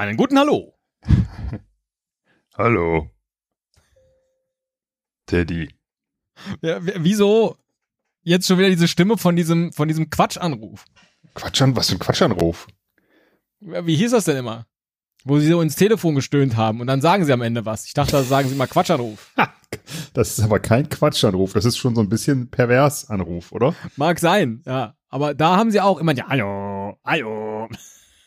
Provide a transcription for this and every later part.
Einen guten Hallo. Hallo. Teddy. Ja, wieso jetzt schon wieder diese Stimme von diesem, von diesem Quatschanruf? Quatsch an, was für ein Quatschanruf. Wie hieß das denn immer? Wo sie so ins Telefon gestöhnt haben und dann sagen sie am Ende was. Ich dachte, da sagen sie mal Quatschanruf. Das ist aber kein Quatschanruf, das ist schon so ein bisschen pervers Anruf, oder? Mag sein, ja. Aber da haben sie auch immer, ja, hallo, hallo.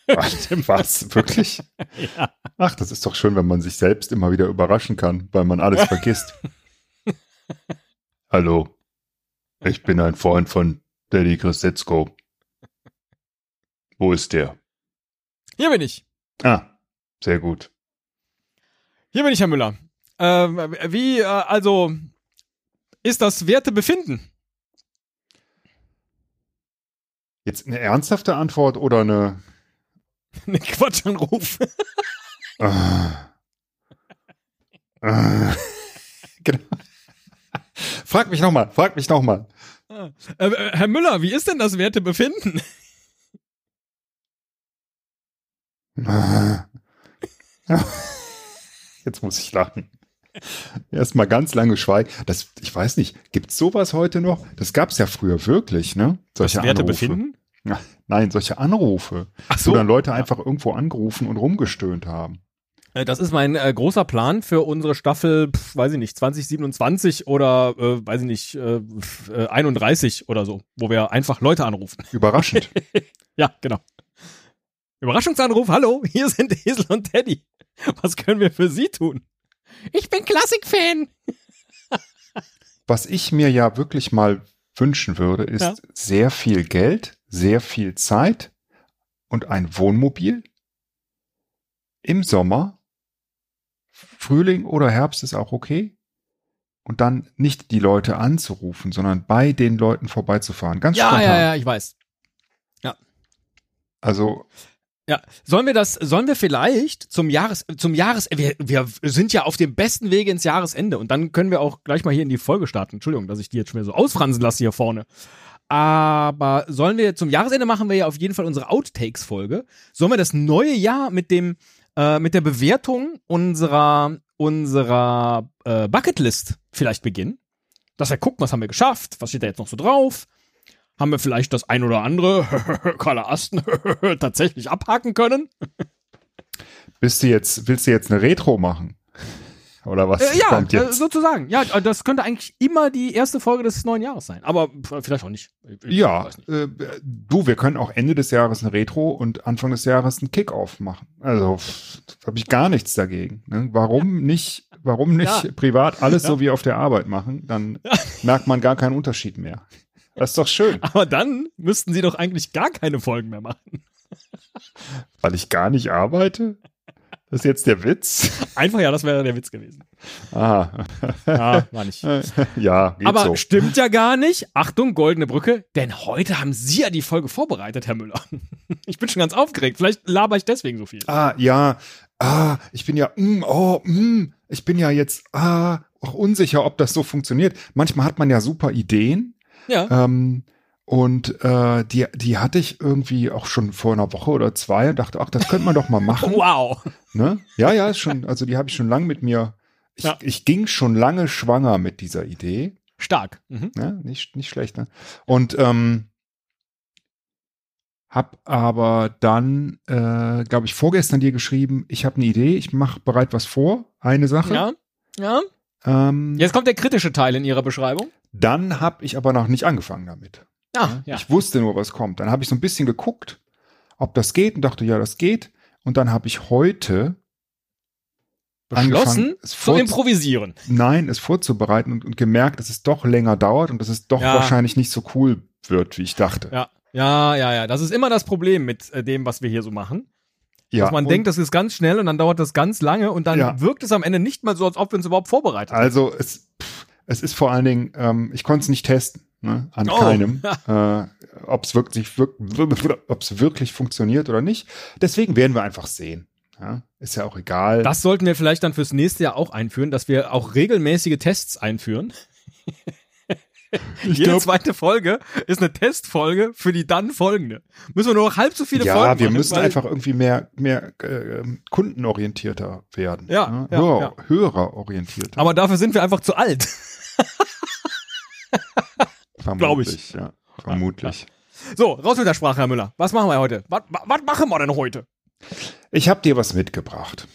was? Wirklich? Ja. Ach, das ist doch schön, wenn man sich selbst immer wieder überraschen kann, weil man alles vergisst. Hallo. Ich bin ein Freund von Daddy Christetzko. Wo ist der? Hier bin ich. Ah, sehr gut. Hier bin ich, Herr Müller. Ähm, wie, äh, also, ist das Wertebefinden? Jetzt eine ernsthafte Antwort oder eine. Ein Quatschanruf. Ah. Ah. genau. Frag mich nochmal, frag mich nochmal. Äh, äh, Herr Müller, wie ist denn das Wertebefinden? Ah. Jetzt muss ich lachen. Erstmal ganz lange schweigen. Das, ich weiß nicht, gibt's sowas heute noch? Das gab's ja früher wirklich, ne? Solche Anrufe. Wertebefinden? Ja, Nein, solche Anrufe, Ach wo dann Leute einfach irgendwo angerufen und rumgestöhnt haben. Äh, Das ist mein äh, großer Plan für unsere Staffel, pf, weiß ich nicht, 2027 oder, äh, weiß ich nicht, äh, pf, äh, 31 oder so, wo wir einfach Leute anrufen. Überraschend. Ja, genau. Überraschungsanruf, hallo, hier sind Esel und Teddy. Was können wir für Sie tun? Ich bin Klassikfan. Was ich mir ja wirklich mal wünschen würde, ist Ja. sehr viel Geld, sehr viel Zeit und ein Wohnmobil im Sommer. Frühling oder Herbst ist auch okay. Und dann nicht die Leute anzurufen, sondern bei den Leuten vorbeizufahren. Ganz Ja, spontan. ja, ja, ich weiß. Also, Ja, sollen wir das, sollen wir vielleicht zum Jahres, zum Jahres, wir, wir sind ja auf dem besten Wege ins Jahresende und dann können wir auch gleich mal hier in die Folge starten. Entschuldigung, dass ich die jetzt schon wieder so ausfransen lasse hier vorne. Aber sollen wir zum Jahresende machen wir ja auf jeden Fall unsere Outtakes-Folge. Sollen wir das neue Jahr mit dem, äh, mit der Bewertung unserer, unserer äh, Bucketlist vielleicht beginnen? Dass wir gucken, was haben wir geschafft, was steht da jetzt noch so drauf? Haben wir vielleicht das ein oder andere Carla Asten tatsächlich abhaken können? bist du jetzt, willst du jetzt eine Retro machen? Oder was Äh, ja, kommt äh, jetzt? sozusagen. Ja, äh, das könnte eigentlich immer die erste Folge des neuen Jahres sein. Aber vielleicht auch nicht. Ich- Ja, nicht. äh, du, wir können auch Ende des Jahres ein Retro und Anfang des Jahres ein Kickoff machen. Also habe ich gar nichts dagegen. Ne? Warum nicht? Warum nicht Ja. privat alles Ja. so wie auf der Arbeit machen? Dann merkt man gar keinen Unterschied mehr. Das ist doch schön, Aber dann müssten sie doch eigentlich gar keine Folgen mehr machen. weil ich gar nicht arbeite. Das ist jetzt der Witz. Einfach ja, das wäre der Witz gewesen. Aha. Ja, war nicht. ja, geht Aber so. stimmt ja gar nicht. Achtung, goldene Brücke, denn heute haben Sie ja die Folge vorbereitet, Herr Müller. Ich bin schon ganz aufgeregt. Vielleicht laber ich deswegen so viel. Ah, ja. Ah, ich bin ja, mm, oh, mm, ich bin ja jetzt ah, auch unsicher, ob das so funktioniert. Manchmal hat man ja super Ideen. Ja. Ähm, und äh, die, die hatte ich irgendwie auch schon vor einer Woche oder zwei und dachte, ach, das könnte man doch mal machen. Wow. ne? Ja, ja, ist schon, also die habe ich schon lange mit mir. Ich, Ja. ich ging schon lange schwanger mit dieser Idee. Stark. Mhm. Ne? Nicht, nicht schlecht, ne? Und ähm, hab aber dann, äh, glaube ich, vorgestern dir geschrieben, ich habe eine Idee, ich mache bereit was vor, eine Sache. Ja. Ja. Ähm, Jetzt kommt der kritische Teil in Ihrer Beschreibung. Dann habe ich aber noch nicht angefangen damit. Ah, ja. Ich wusste nur, was kommt. Dann habe ich so ein bisschen geguckt, ob das geht und dachte, ja, das geht. Und dann habe ich heute Beschlossen zu improvisieren. nein, es vorzubereiten und, und gemerkt, dass es doch länger dauert und dass es doch Ja. wahrscheinlich nicht so cool wird, wie ich dachte. Ja. Ja, ja, ja. Das ist immer das Problem mit äh, dem, was wir hier so machen. Ja, dass man und denkt, das ist ganz schnell und dann dauert das ganz lange und dann Ja. wirkt es am Ende nicht mal so, als ob wir uns überhaupt vorbereitet haben. Also es, pff, es ist vor allen Dingen, ähm, ich konnte es nicht testen, ne, an Oh. keinem, äh, ob es wirklich, ob's wirklich funktioniert oder nicht. Deswegen werden wir einfach sehen. Ja, ist ja auch egal. Das sollten wir vielleicht dann fürs nächste Jahr auch einführen, dass wir auch regelmäßige Tests einführen. Jede glaub- zweite Folge ist eine Testfolge für die dann folgende. Müssen wir nur noch halb so viele ja, Folgen wir machen, müssen weil- einfach irgendwie mehr, mehr äh, kundenorientierter werden. Ja, ne? ja, Hörer, ja. Hörerorientierter. Aber dafür sind wir einfach zu alt. glaub ich. Vermutlich, Ja, vermutlich. So, raus mit der Sprache, Herr Müller. Was machen wir heute? Was, was, machen wir denn heute? Ich habe dir was mitgebracht.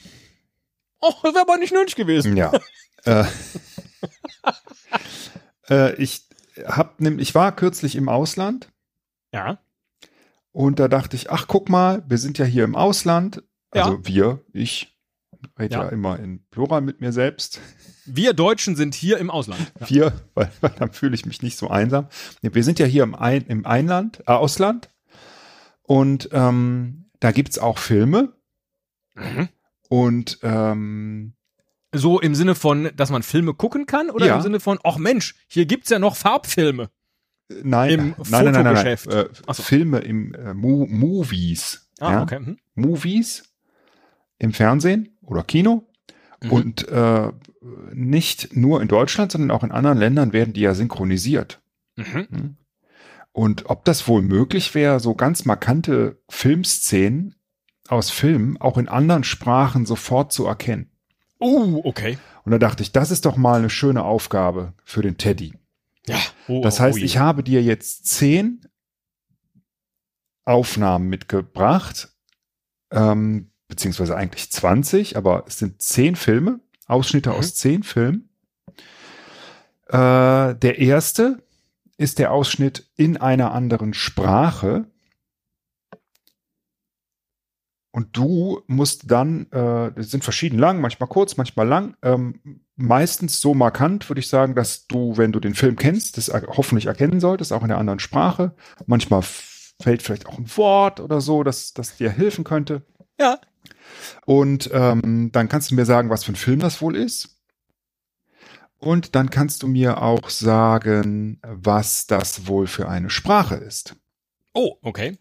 Oh, das wäre aber nicht nötig gewesen. Ja. äh, äh, ich hab ich war kürzlich im Ausland Ja. und da dachte ich, ach guck mal, wir sind ja hier im Ausland. Also Ja. wir, ich rede ja. Ja. immer in Plural mit mir selbst. Wir Deutschen sind hier im Ausland. Ja. Wir, weil, weil dann fühle ich mich nicht so einsam. Wir sind ja hier im, Ein, im Einland, äh, Ausland und ähm, da gibt's auch Filme Mhm. und ähm, So im Sinne von, dass man Filme gucken kann oder Ja. im Sinne von, ach Mensch, hier gibt's ja noch Farbfilme. Nein, Im nein, nein, nein, nein, nein. Äh, so. Filme im äh, Mo Movies. Ah, ja? okay. Mhm. Movies im Fernsehen oder Kino. Mhm. Und äh, nicht nur in Deutschland, sondern auch in anderen Ländern werden die ja synchronisiert. Mhm. Und ob das wohl möglich wäre, so ganz markante Filmszenen aus Filmen auch in anderen Sprachen sofort zu erkennen. Uh, okay. Und da dachte ich, das ist doch mal eine schöne Aufgabe für den Teddy. Ja. Oh, Das oh, heißt, oh, ich habe dir jetzt zehn Aufnahmen mitgebracht, ähm, beziehungsweise eigentlich 20, aber es sind zehn Filme, Ausschnitte Mhm. aus zehn Filmen. Äh, der erste ist der Ausschnitt in einer anderen Sprache. Und du musst dann, äh, das sind verschieden lang, manchmal kurz, manchmal lang, ähm, meistens so markant, würde ich sagen, dass du, wenn du den Film kennst, das er hoffentlich erkennen solltest, auch in der anderen Sprache. Manchmal fällt vielleicht auch ein Wort oder so, das dir helfen könnte. Ja. Und ähm, dann kannst du mir sagen, was für ein Film das wohl ist. Und dann kannst du mir auch sagen, was das wohl für eine Sprache ist. Oh, okay.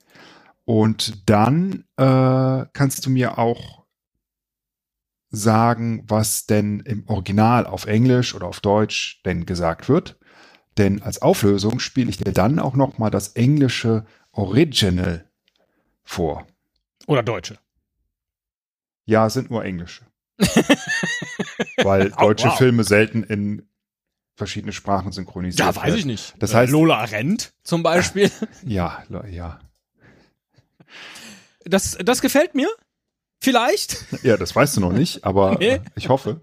Und dann äh, kannst du mir auch sagen, was denn im Original auf Englisch oder auf Deutsch denn gesagt wird. Denn als Auflösung spiele ich dir dann auch noch mal das englische Original vor. Oder Deutsche. Ja, es sind nur englische. Weil Oh, deutsche wow. Filme selten in verschiedene Sprachen synchronisiert Ja, weiß werden. ich nicht. Das Äh, heißt- Lola rennt zum Beispiel. Ja, ja. Das, das gefällt mir. Vielleicht. Ja, das weißt du noch nicht, aber Nee. ich hoffe.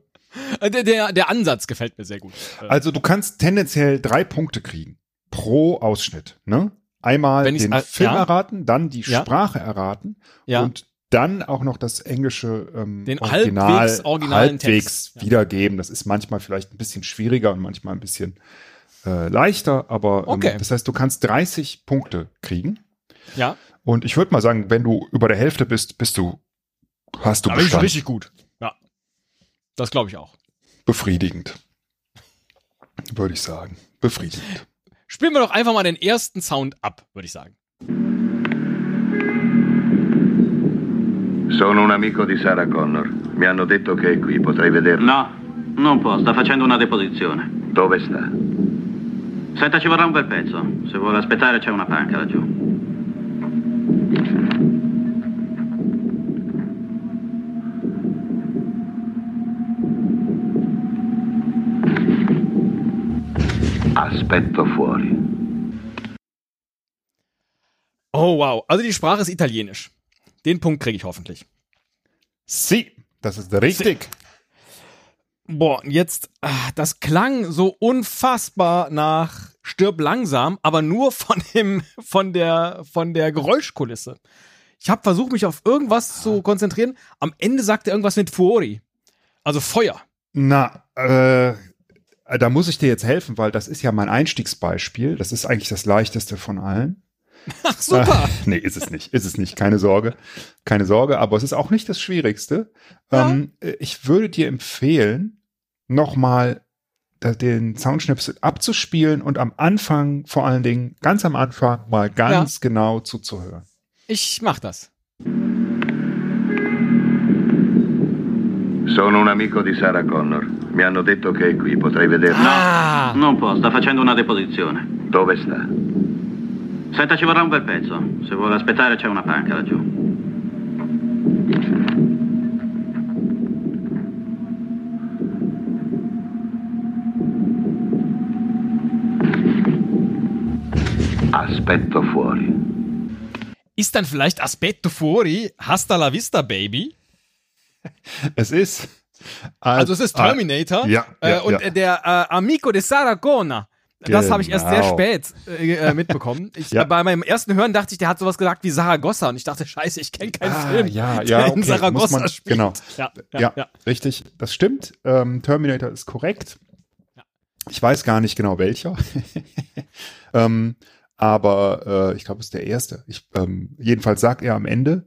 Äh, Der, der, der Ansatz gefällt mir sehr gut. Äh, Also du kannst tendenziell drei Punkte kriegen pro Ausschnitt. Ne? Einmal den Film ja. erraten, dann die Ja. Sprache erraten ja. und dann auch noch das englische ähm, Den Original, halbwegs originalen halbwegs Text. Wiedergeben. Das ist manchmal vielleicht ein bisschen schwieriger und manchmal ein bisschen äh, leichter, aber ähm, Okay. das heißt, du kannst 30 Punkte kriegen. ja. Und ich würde mal sagen, wenn du über der Hälfte bist, bist du, hast du Da richtig gut. Ja. Das glaube ich auch. Befriedigend. Würde ich sagen. Befriedigend. Spielen wir doch einfach mal den ersten Sound ab, würde ich sagen. Sono un amico di Sarah Connor. Mi hanno detto che è qui, potrei vederla. No, non può, sta facendo una deposizione. Dove sta? Senta, ci vorrà un bel pezzo. Se vuole aspettare c'è una panca laggiù. Aspetto fuori. Oh, wow. Also die Sprache ist italienisch. Den Punkt kriege ich hoffentlich. Sie, das ist richtig. Boah, jetzt, ah, das klang so unfassbar nach Stirb langsam, aber nur von dem, von der, von der Geräuschkulisse. Ich habe versucht, mich auf irgendwas zu konzentrieren. Am Ende sagt er irgendwas mit Fuori. Also Feuer. Na, äh, da muss ich dir jetzt helfen, weil das ist ja mein Einstiegsbeispiel. Das ist eigentlich das leichteste von allen. Ach, super. Äh, nee, ist es nicht. Ist es nicht. Keine Sorge. Keine Sorge. Aber es ist auch nicht das Schwierigste. Ja. Ähm, äh, ich würde dir empfehlen, nochmal den Soundschnipsel abzuspielen und am Anfang, vor allen Dingen, ganz am Anfang, mal ganz genau zuzuhören. Ich mach das. Sono un amico di Sarah Connor. Mi hanno detto che è qui, potrei vederlo. Ah! Non può, sta facendo una deposizione. Dove sta? Senta, ci vorrà un bel pezzo. Se vuole aspettare c'è una panca laggiù. Aspetto fuori. Ist dann vielleicht Aspetto Fuori Hasta la Vista, Baby? Es ist. Also es ist Terminator. ja, äh, ja, und ja. der äh, Amico de Saragona. Das habe ich erst sehr Genau. spät äh, äh, mitbekommen. Ich, Ja. bei meinem ersten Hören dachte ich, der hat sowas gesagt wie Saragossa. Und ich dachte, scheiße, ich kenne keinen Ah, Film, ja, der ja, in okay, muss Saragossa man- spielt. genau. Ja, ja, Ja, ja. richtig, das stimmt. Ähm, Terminator ist korrekt. Ich weiß gar nicht genau welcher. ähm, aber äh, ich glaube, es ist der erste. Ich, ähm, jedenfalls sagt er am Ende,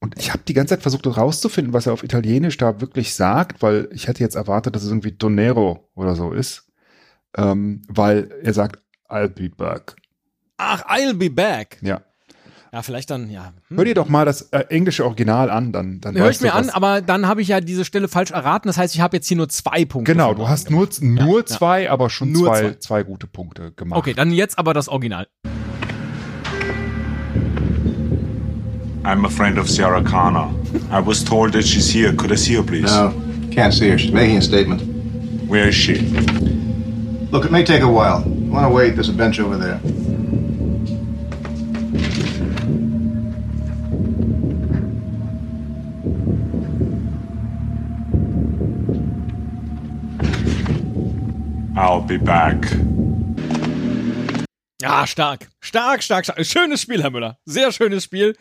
und ich habe die ganze Zeit versucht herauszufinden, was er auf Italienisch da wirklich sagt, weil ich hätte jetzt erwartet, dass es irgendwie Donero oder so ist. Ähm, weil er sagt, I'll be back. Ach, I'll be back. Ja. Ja, vielleicht dann, ja. Hm. Hör dir doch mal das äh, englische Original an, dann, dann Hör ich mir an, aber dann habe ich ja diese Stelle falsch erraten. Das heißt, ich habe jetzt hier nur zwei Punkte. Genau, du hast nur, gemacht. nur Ja, ja. zwei, aber schon Nur zwei, zwei. zwei gute Punkte gemacht. Okay, dann jetzt aber das Original. I'm a friend of Sarah Connor. I was told that she's here. Could I see her, please? No, can't see her. She's making a statement. Where is she? Look, it may take a while. You want to wait? There's a bench over there. I'll be back. Ja, stark. Stark, stark, stark. Schönes Spiel, Herr Müller. Sehr schönes Spiel.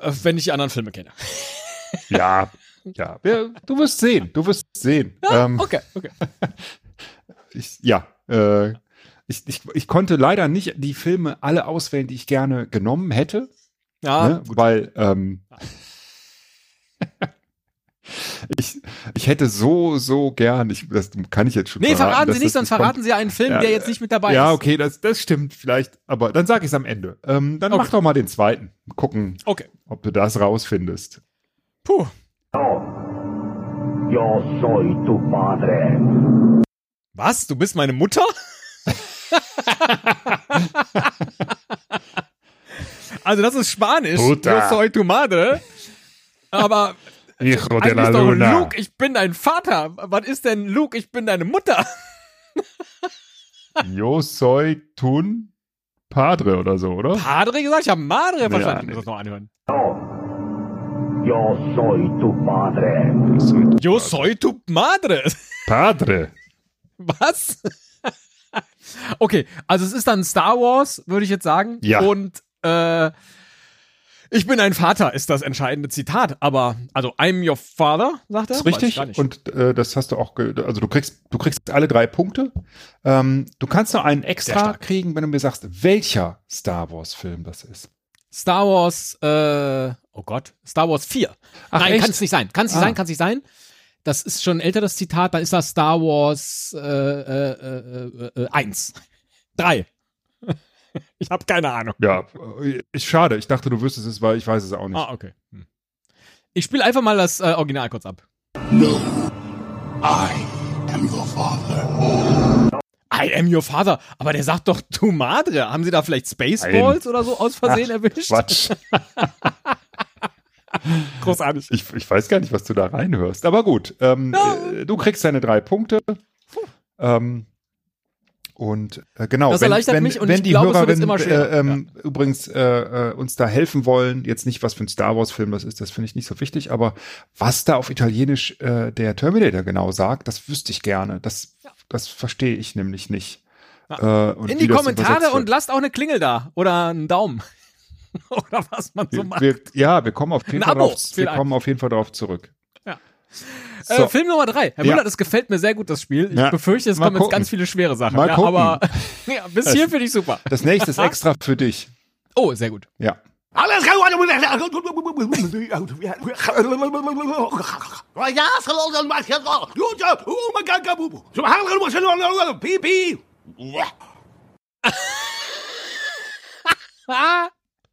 Äh, Wenn ich die anderen Filme kenne. Ja, ja. Du wirst sehen, du wirst sehen. ähm, Okay, okay. ich, ja, äh, ich, ich, ich konnte leider nicht die Filme alle auswählen, die ich gerne genommen hätte, Ja, ne? weil ähm, ich, ich hätte so, so gern, ich, das kann ich jetzt schon Nee, verraten dass Sie nicht, sonst kommt. verraten Sie einen Film, Ja, der jetzt nicht mit dabei Ja, ist. okay, das, das stimmt vielleicht, aber dann sage ich es am Ende. Ähm, dann Okay. mach doch mal den zweiten. Gucken, Okay. ob du das rausfindest. Puh. Yo soy tu padre. Was? Du bist meine Mutter? also das ist Spanisch. Puta. Yo soy tu madre. Aber Hijo eigentlich ist doch Luke, ich bin dein Vater. Was ist denn Luke, ich bin deine Mutter? Yo soy tun padre oder so, oder? Padre gesagt? Ich habe Madre verstanden. nee. Ich muss das noch anhören. Yo soy tu padre. Yo soy tu madre. Padre. Was? okay, also es ist dann Star Wars, würde ich jetzt sagen. Ja. Und äh, ich bin ein Vater, ist das entscheidende Zitat. Aber, also, I'm your father, sagt er. ist Weiß ich richtig. Und äh, das hast du auch, also du kriegst, du kriegst alle drei Punkte. Ähm, du kannst noch einen extra kriegen, wenn du mir sagst, welcher Star Wars Film das ist. Star Wars, äh, oh Gott, Star Wars 4. Ach, Nein, kann es nicht sein. Kann es nicht Ah. sein, kann es nicht sein. Das ist schon älter, das Zitat. Dann ist das Star Wars äh, äh, äh, äh, 1. 3. ich habe keine Ahnung. Ja, äh, ist schade. Ich dachte, du wüsstest es, weil ich weiß es auch nicht. Ah, okay. Hm. Ich spiele einfach mal das äh, Original kurz ab. No, I am your father. I am your father. Aber der sagt doch tu madre. Haben sie da vielleicht Spaceballs oder so aus Versehen erwischt? Quatsch. Großartig. Ich, ich weiß gar nicht, was du da reinhörst. Aber gut, ähm, äh, du kriegst deine drei Punkte. Ähm, und äh, genau, Das wenn, erleichtert wenn, mich und wenn ich die glaube, immer schwerer. äh, ähm, übrigens äh, äh, uns da helfen wollen, jetzt nicht, was für ein Star Wars-Film das ist, das finde ich nicht so wichtig, aber was da auf Italienisch äh, der Terminator genau sagt, das wüsste ich gerne. Das, das verstehe ich nämlich nicht. Und In die Kommentare und lasst auch eine Klingel da. Oder einen Daumen. oder was man so macht. wir, ja, wir kommen auf jeden Fall drauf, wir kommen auf jeden Fall darauf zurück. Ja. So. Äh, Film Nummer drei. Herr Ja. Müller, das gefällt mir sehr gut, das Spiel. Ich Ja. befürchte, es Mal kommen jetzt gucken. ganz viele schwere Sachen. Mal ja, gucken. aber ja, bis hier finde ich super. Das nächste ist extra für dich. Oh, sehr gut. Ja.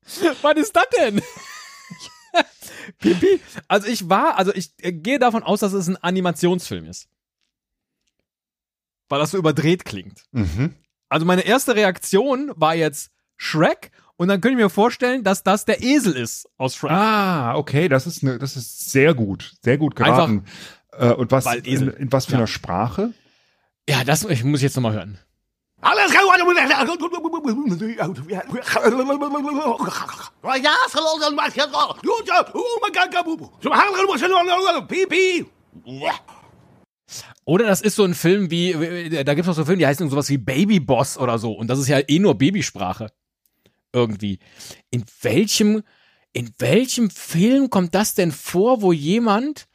Was ist das denn? Pipi. Also ich war, also ich äh, gehe davon aus, dass es ein Animationsfilm ist. weil das so überdreht klingt. Mhm. Also meine erste Reaktion war jetzt Shrek und dann könnte ich mir vorstellen, dass das der Esel ist aus Shrek. Ah, okay, das ist ne, das ist sehr gut, sehr gut geraten. äh, und was in, in was für Ja. einer Sprache? Ja, das ich muss ich jetzt nochmal hören. Alles Oder das ist so ein Film wie, da gibt es auch so Filme, die heißen sowas wie Baby Boss oder so. Und das ist ja eh nur Babysprache. Irgendwie. In welchem, in welchem Film kommt das denn vor, wo jemand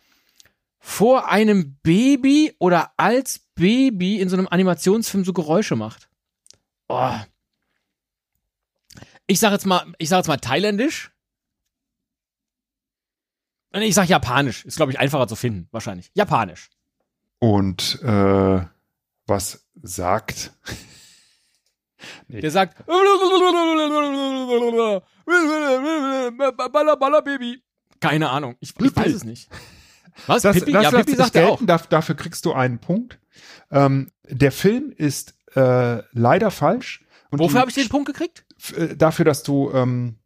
vor einem Baby oder als Baby in so einem Animationsfilm so Geräusche macht? Oh. Ich sag jetzt mal, ich sag jetzt mal thailändisch. Nee, Ich sag japanisch. Ist, glaube ich, einfacher zu finden, wahrscheinlich. Japanisch. Und äh, was sagt? Der sagt Baby. Keine Ahnung. Ich, ich weiß es nicht. Was? Das, Pippi? das ja, Pippi ich sagt er auch. dafür kriegst du einen Punkt. Ähm, der Film ist äh, leider falsch. Und Wofür habe ich den Punkt gekriegt? äh, dafür, dass du ähm,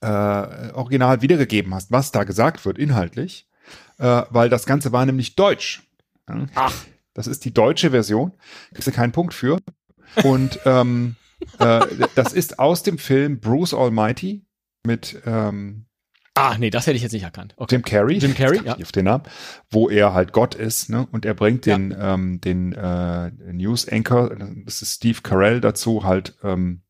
äh, original wiedergegeben hast, was da gesagt wird, inhaltlich, äh, weil das Ganze war nämlich deutsch. Ja? Ach. Das ist die deutsche Version. Kriegst du keinen Punkt für. Und ähm, äh, das ist aus dem Film Bruce Almighty mit ähm, Ah, nee, das hätte ich jetzt nicht erkannt. Okay. Jim Carrey. Jim Carrey, ja. Auf den Namen, wo er halt Gott ist, ne? Und er bringt Ja. den, ähm, den äh, News Anchor, das ist Steve Carell, dazu halt ähm,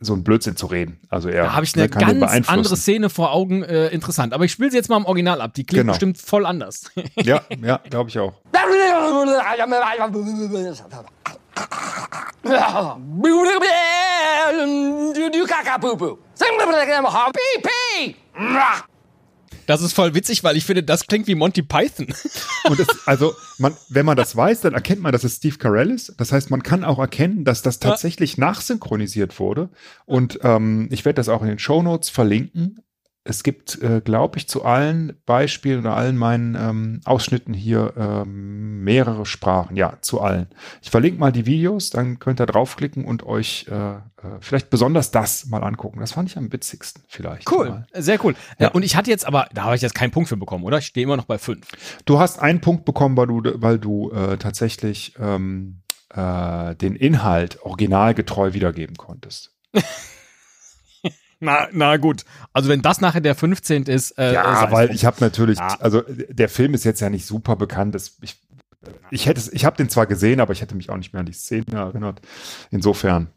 so ein Blödsinn zu reden. Also er Da habe ich ne, eine kann den ganz andere Szene vor Augen. Äh, interessant. Aber ich spiele sie jetzt mal im Original ab. Die klingt Genau. bestimmt voll anders. Ja, ja, glaube ich auch. Das ist voll witzig, weil ich finde, das klingt wie Monty Python. Und es, also, man, wenn man das weiß, dann erkennt man, dass es Steve Carell ist. Das heißt, man kann auch erkennen, dass das tatsächlich nachsynchronisiert wurde. Und ähm, ich werde das auch in den Shownotes verlinken. Es gibt, äh, glaube ich, zu allen Beispielen oder allen meinen ähm, Ausschnitten hier ähm, mehrere Sprachen. Ja, zu allen. Ich verlinke mal die Videos, dann könnt ihr draufklicken und euch äh, äh, vielleicht besonders das mal angucken. Das fand ich am witzigsten vielleicht. Mal. Sehr cool. Ja. Ja. Und ich hatte jetzt aber, da habe ich jetzt keinen Punkt für bekommen, oder? Ich stehe immer noch bei fünf. Du hast einen Punkt bekommen, weil du, weil du äh, tatsächlich ähm, äh, den Inhalt originalgetreu wiedergeben konntest. Na, na gut. Also wenn das nachher der 15. ist, äh, ja, weil ich habe natürlich, Ja. also der Film ist jetzt ja nicht super bekannt. Das, ich ich hätte, ich habe den zwar gesehen, aber ich hätte mich auch nicht mehr an die Szene erinnert. Insofern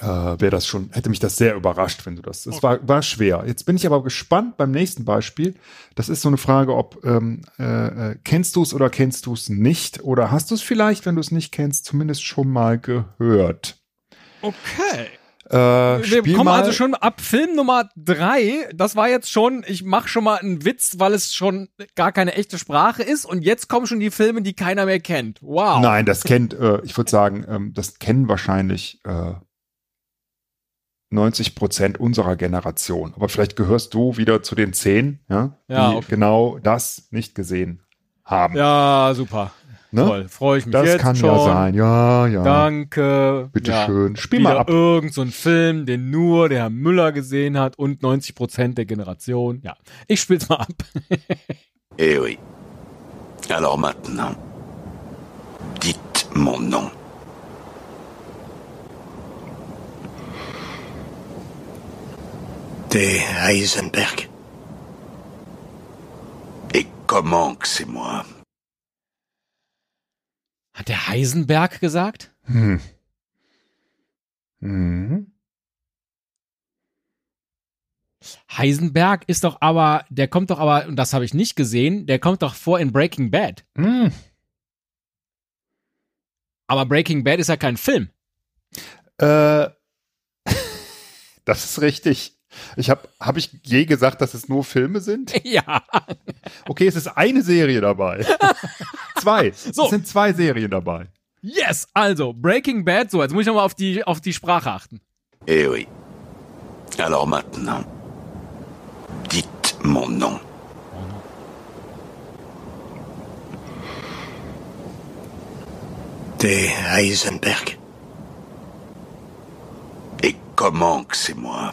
äh, wäre das schon, hätte mich das sehr überrascht, wenn du das. Es war, war schwer. Jetzt bin ich aber gespannt beim nächsten Beispiel. Das ist so eine Frage, ob ähm, äh, äh, kennst du es oder kennst du es nicht? Oder hast du es vielleicht, wenn du es nicht kennst, zumindest schon mal gehört? Okay. Äh, Wir kommen mal, also schon ab Film Nummer drei. Das war jetzt schon, ich mache schon mal einen Witz, weil es schon gar keine echte Sprache ist. Und jetzt kommen schon die Filme, die keiner mehr kennt. Wow. Nein, das kennt, äh, ich würde sagen, ähm, das kennen wahrscheinlich äh, 90 Prozent unserer Generation. Aber vielleicht gehörst du wieder zu den zehn, ja, Ja, die okay. genau das nicht gesehen haben. Ja, super. Ne? Toll. Freue ich mich Das jetzt kann schon. ja sein. Ja, ja. Danke. Bitte ja. schön. Spiel Wieder mal ab. irgend so ein Film, den nur der Herr Müller gesehen hat und 90 Prozent der Generation. Ja, ich spiel's mal ab. Eh oui. Alors maintenant, dites mon nom. De Heisenberg. Et comment que c'est moi Hat der Heisenberg gesagt? Hm. Mhm. Heisenberg ist doch aber, der kommt doch aber, und das habe ich nicht gesehen, der kommt doch vor in Breaking Bad. Hm. Aber Breaking Bad ist ja kein Film. Äh, das ist richtig. Ich habe, habe ich je gesagt, dass es nur Filme sind? ja. Okay, es ist eine Serie dabei. zwei. So. Es sind zwei Serien dabei. Yes, also Breaking Bad, so, jetzt muss ich nochmal auf die, auf die Sprache achten. Eh oui. Alors maintenant, dites mon nom. t'es Heisenberg. Et comment que c'est moi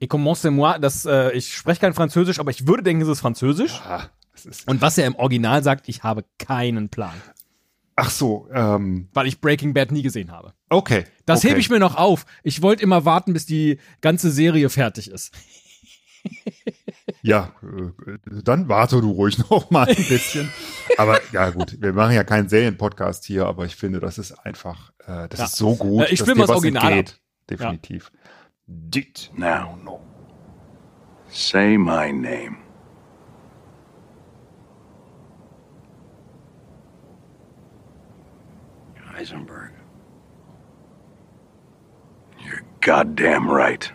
Et commence moi, das, äh, ich spreche kein Französisch, aber ich würde denken, es ist Französisch. Ah, das ist, Und was er im Original sagt, ich habe keinen Plan. ach so, ähm, Weil ich Breaking Bad nie gesehen habe. okay. Das okay. hebe ich mir noch auf. Ich wollte immer warten, bis die ganze Serie fertig ist. Ja, äh, dann warte du ruhig noch mal ein bisschen. aber ja gut, wir machen ja keinen Serienpodcast hier, aber ich finde, das ist einfach, äh, das Ja. ist so gut, Äh, ich will dir mal das Original entgeht. Definitiv. Dit. Now, say my name. Heisenberg. You're goddamn right.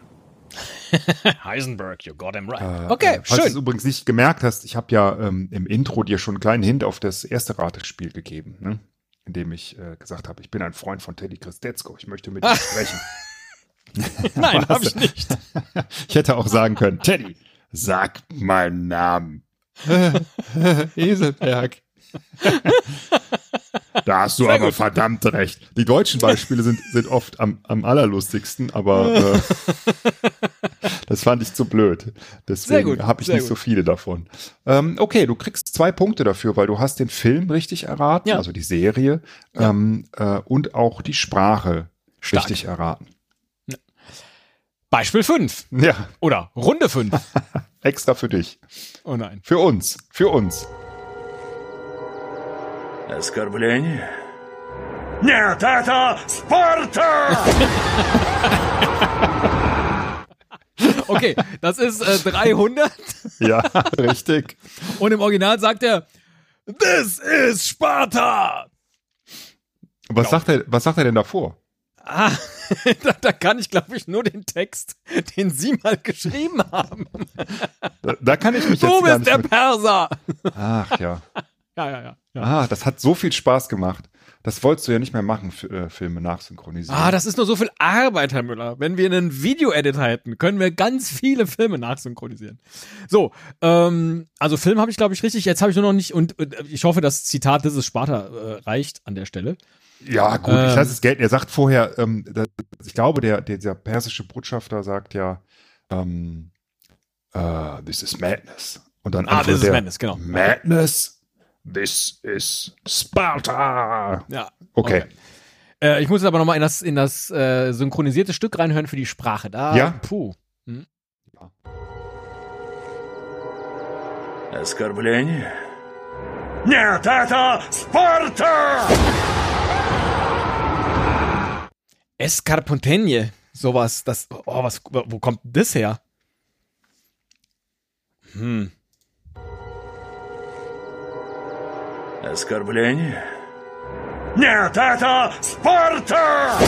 Heisenberg, you got him right. Äh, okay, äh, falls du es schön. übrigens nicht gemerkt hast, ich habe ja ähm, im Intro dir schon einen kleinen Hint auf das erste Ratespiel gegeben, ne? indem ich äh, gesagt habe, ich bin ein Freund von Teddy Christetzko, ich möchte mit ihm sprechen. Nein, habe ich nicht. Ich hätte auch sagen können, Teddy, sag meinen Namen. Eselberg. Da hast du aber verdammt recht. Die deutschen Beispiele sind, sind oft am, am allerlustigsten, aber äh, das fand ich zu blöd. Sehr Deswegen gut, habe ich sehr nicht gut. so viele davon. Ähm, okay, du kriegst zwei Punkte dafür, weil du hast den Film richtig erraten, Ja. also die Serie, ähm, äh, und auch die Sprache Stark. richtig erraten. Beispiel 5. Ja, Oder Runde 5. extra für dich. Oh nein. Für uns. Für uns. Оскорбление? Нет, это Спарта! Okay, das ist äh, 300 Ja, richtig. und im Original sagt er, This is Sparta! Was sagt er, was sagt er denn davor? Ah, da, da kann ich, glaube ich, nur den Text, den Sie mal geschrieben haben. Da, da kann ich mich Du jetzt gar bist der mit. Perser! Ach ja. Ja, ja, ja. ja. Ah, das hat so viel Spaß gemacht. Das wolltest du ja nicht mehr machen, äh, Filme nachsynchronisieren. Ah, das ist nur so viel Arbeit, Herr Müller. Wenn wir einen Video-Edit hätten, können wir ganz viele Filme nachsynchronisieren. So, ähm, also Film habe ich, glaube ich, richtig. Jetzt habe ich nur noch nicht, und äh, ich hoffe, das Zitat is Sparta äh, reicht an der Stelle. ja, gut, Ähm. ich lasse es gelten. Er sagt vorher, ähm, das, ich glaube, der, der, dieser persische Botschafter sagt ja, ähm, äh, this is madness. Und dann Ah, antwortet this is er, madness, genau. Madness? This is Sparta. Ja. Okay. Äh, ich muss jetzt aber nochmal in das, in das äh, synchronisierte Stück reinhören für die Sprache. Da, Ja. puh. Оскорбление? Нет, это Спарта! Escarpontenje. Sowas, das, oh, was, wo kommt das her? Hm. Оскорбление? Нет, это Спарта!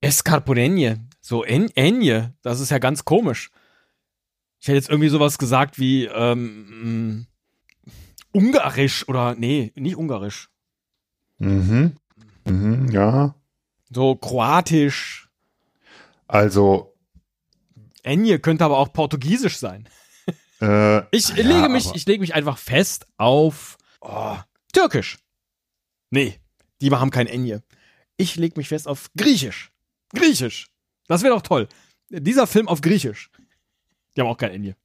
Escarponenje. So en Enje. Das ist ja ganz komisch. Ich hätte jetzt irgendwie sowas gesagt wie ähm, mh, Ungarisch oder nee, nicht Ungarisch. Mhm. Ja. So Kroatisch. Also, Enje könnte aber auch Portugiesisch sein. äh, Ich ja, lege mich, ich lege mich einfach fest auf oh, Türkisch. Nee, die haben kein Enje. Ich lege mich fest auf Griechisch. Griechisch. Das wäre doch toll. Dieser Film auf Griechisch. Die haben auch kein Enje.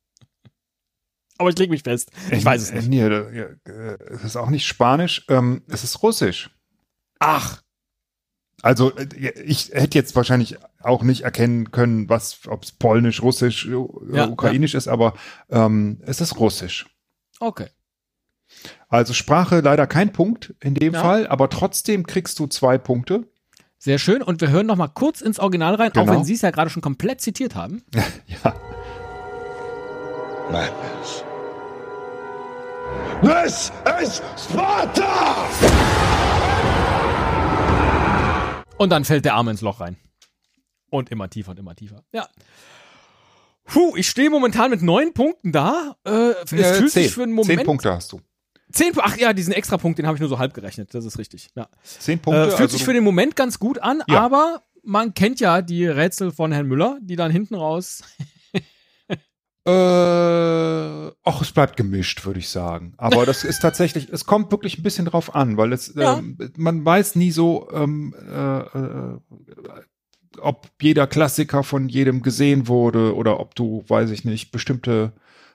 Aber ich lege mich fest. Ich weiß es Äh, nicht. Da- ja, äh, es ist auch nicht Spanisch, ähm, es ist Russisch. Ach, Also äh, ich hätte jetzt wahrscheinlich auch nicht erkennen können, was, ob es Polnisch, Russisch, äh, Ja, Ukrainisch ist, aber ähm, es ist Russisch. okay. Also Sprache leider kein Punkt in dem Ja. Fall, aber trotzdem kriegst du zwei Punkte. Sehr schön. Und wir hören noch mal kurz ins Original rein, auch Genau. wenn Sie es ja gerade schon komplett zitiert haben. Ja. Madness. This is Sparta! Und dann fällt der Arm ins Loch rein. Und immer tiefer und immer tiefer. Ja. Puh, ich stehe momentan mit neun Punkten da. Äh, es Äh, fühlt zehn. sich für einen Moment. Zehn Punkte hast du. Zehn, ach ja, diesen extra Punkt, den habe ich nur so halb gerechnet. Das ist richtig. Ja. Zehn Punkte. Äh, fühlt also sich für den Moment ganz gut an, Ja. aber man kennt ja die Rätsel von Herrn Müller, die dann hinten raus. Äh, bleibt gemischt, würde ich sagen. Aber das ist tatsächlich, es kommt wirklich ein bisschen drauf an, weil es, Ja. ähm, man weiß nie so, ähm, äh, äh, ob jeder Klassiker von jedem gesehen wurde oder ob du, weiß ich nicht, bestimmte,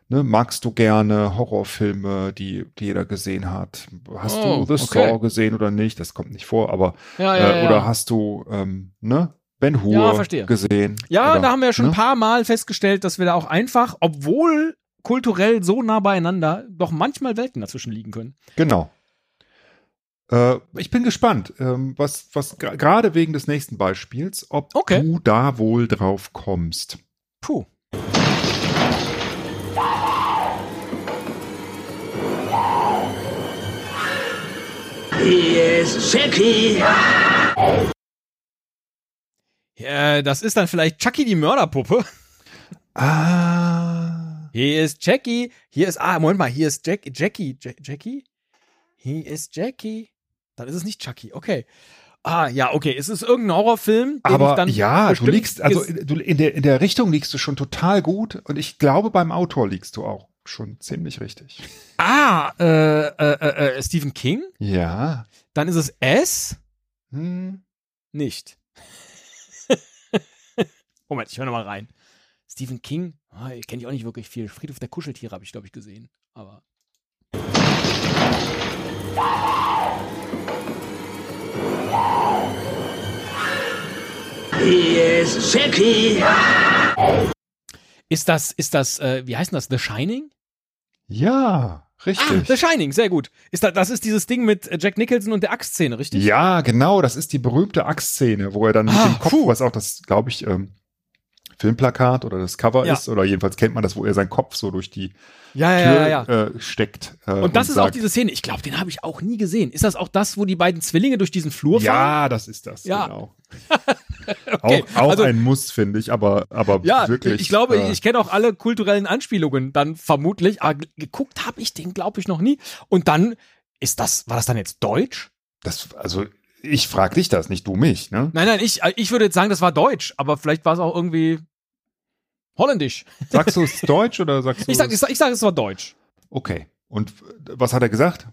ne, magst du gerne Horrorfilme, die, die jeder gesehen hat. Hast Oh, du The okay. Saw gesehen oder nicht? Das kommt nicht vor, aber Ja, äh, oder hast du, ähm, ne, Ben Hur Ja, verstehe. gesehen? Ja, oder, da haben wir ja schon ne? ein paar Mal festgestellt, dass wir da auch einfach, obwohl kulturell so nah beieinander, doch manchmal Welten dazwischen liegen können. Genau. Äh, ich bin gespannt, ähm, was, was gerade wegen des nächsten Beispiels, ob Okay. du da wohl drauf kommst. Puh. Here's Jackie. Äh, das ist dann vielleicht Chucky die Mörderpuppe. Ah. Hier ist Jackie. Hier ist, ah, Moment mal, hier ist Jack, Jackie. Ja- Jackie? Hier ist Jackie. Dann ist es nicht Chucky, okay. Ah, ja, okay. Es ist irgendein Horrorfilm, den ich Aber dann ja, du liegst, also du, in, der, in der Richtung liegst du schon total gut und ich glaube, beim Autor liegst du auch schon ziemlich richtig. Ah, äh, äh, äh, Stephen King. Ja. Dann ist es S. Hm. Nicht. Moment, ich höre nochmal rein. Stephen King, ah, ich kenne ich auch nicht wirklich viel. Friedhof der Kuscheltiere habe ich, glaube ich, gesehen. Aber. Here's Jackie. Ist das, ist das, äh, wie heißt denn das? The Shining? Ja, Ah, richtig. The Shining, sehr gut. Ist da, das ist dieses Ding mit äh, Jack Nicholson und der Axtszene, richtig? Ja, genau, das ist die berühmte Axtszene, wo er dann mit Ah, dem Kopf, puh. was auch das, glaube ich, ähm, Filmplakat oder das Cover Ja. ist, oder jedenfalls kennt man das, wo er seinen Kopf so durch die Ja, ja, Tür ja, ja. ja. Äh, steckt. Äh, Und das ist auch sagt, diese Szene. Ich glaube, den habe ich auch nie gesehen. Ist das auch das, wo die beiden Zwillinge durch diesen Flur fahren? Ja, das ist das, Ja. genau. Okay, Auch, auch also- ein Muss, finde ich, aber, aber Ja, wirklich. ich glaube, äh, ich kenne auch alle kulturellen Anspielungen dann vermutlich. Aber ge- geguckt habe ich den, glaube ich, noch nie. Und dann ist das, war das dann jetzt Deutsch? das, also, ich frage dich das, nicht du mich, ne? Nein, nein, ich, ich würde jetzt sagen, das war Deutsch, aber vielleicht war es auch irgendwie holländisch. Sagst du es Deutsch oder sagst du Ich sage, ich es? sag, ich sag, es war Deutsch. Okay. Und was hat er gesagt?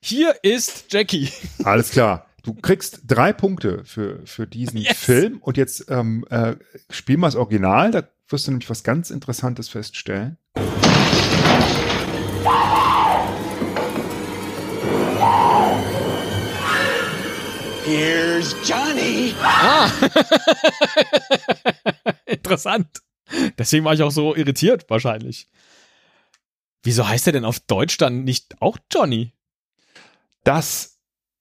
Hier ist Jackie. Alles klar. Du kriegst drei Punkte für, für diesen Yes. Film. Und jetzt ähm, äh, spiel mal das Original. Da wirst du nämlich was ganz Interessantes feststellen. Here's Johnny. Ah. Interessant. Deswegen war ich auch so irritiert, wahrscheinlich. Wieso heißt er denn auf Deutsch dann nicht auch Johnny? Das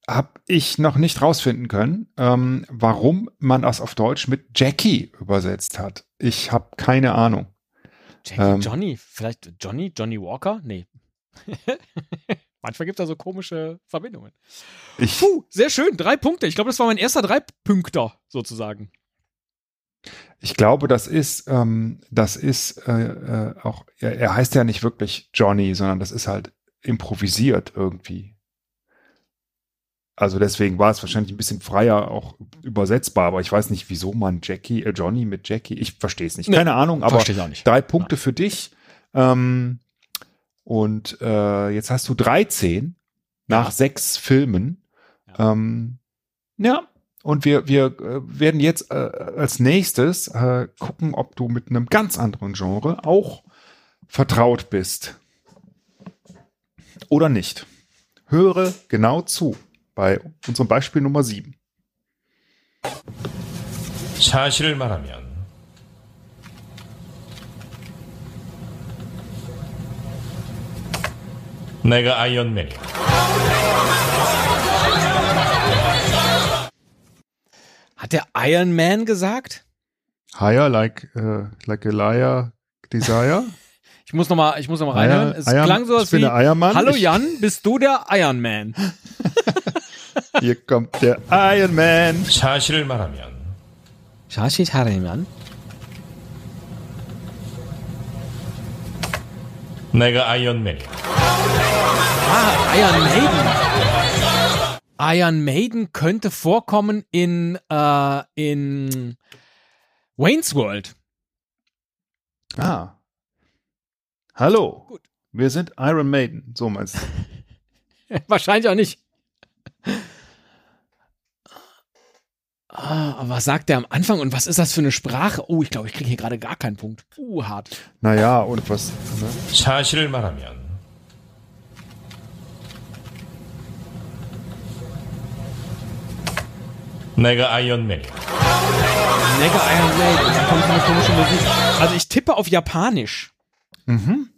habe ich noch nicht rausfinden können, ähm, warum man das auf Deutsch mit Jackie übersetzt hat. Ich habe keine Ahnung. Jackie, Ähm. Johnny? Vielleicht Johnny? Johnny Walker? Nee. Manchmal gibt es da so komische Verbindungen. Ich, Puh, sehr schön. Drei Punkte. Ich glaube, das war mein erster Drei-Pünkter, sozusagen. ich glaube, das ist, ähm, das ist äh, äh, auch, er, er heißt ja nicht wirklich Johnny, sondern das ist halt improvisiert irgendwie. Also deswegen war es wahrscheinlich ein bisschen freier auch übersetzbar, aber ich weiß nicht, wieso man Jackie, äh, Johnny mit Jackie, ich verstehe es nicht. Nee, Keine Ahnung, aber Verstehe ich auch nicht. drei Punkte für dich. Ähm, und äh, jetzt hast du 13 nach Ja. sechs Filmen. Ja, ähm, ja. und wir, wir äh, werden jetzt äh, als nächstes äh, gucken, ob du mit einem ganz anderen Genre auch vertraut bist. Oder nicht. Höre genau zu bei unserem Beispiel Nummer 7. 사실을 말하면 내가 아이언맨이야. Hat der Iron Man gesagt? Higher like, äh, like a liar desire. Ich muss nochmal, ich muss noch mal reinhören. Eier- Es Eier- klang so ich was bin wie, der Eiermann. Hallo Ich- Jan, bist du der Iron Man? Hier kommt der Iron Man. 사실을 말하면 Shashi Hariman? 내가 아이언맨이야. Ah, Iron Maiden. Iron Maiden könnte vorkommen in, äh, in Wayne's World. Ah. Hallo. Gut. Wir sind Iron Maiden. So meinst du. Wahrscheinlich auch nicht. Ah, aber was sagt der am Anfang und was ist das für eine Sprache? Oh, ich glaube, ich kriege hier gerade gar keinen Punkt. Uh, hart. Naja, und was? Ne? Mega Iron Mac. Mega Iron Mac. Da kommt eine komische Musik. Also ich tippe auf Japanisch. Mhm.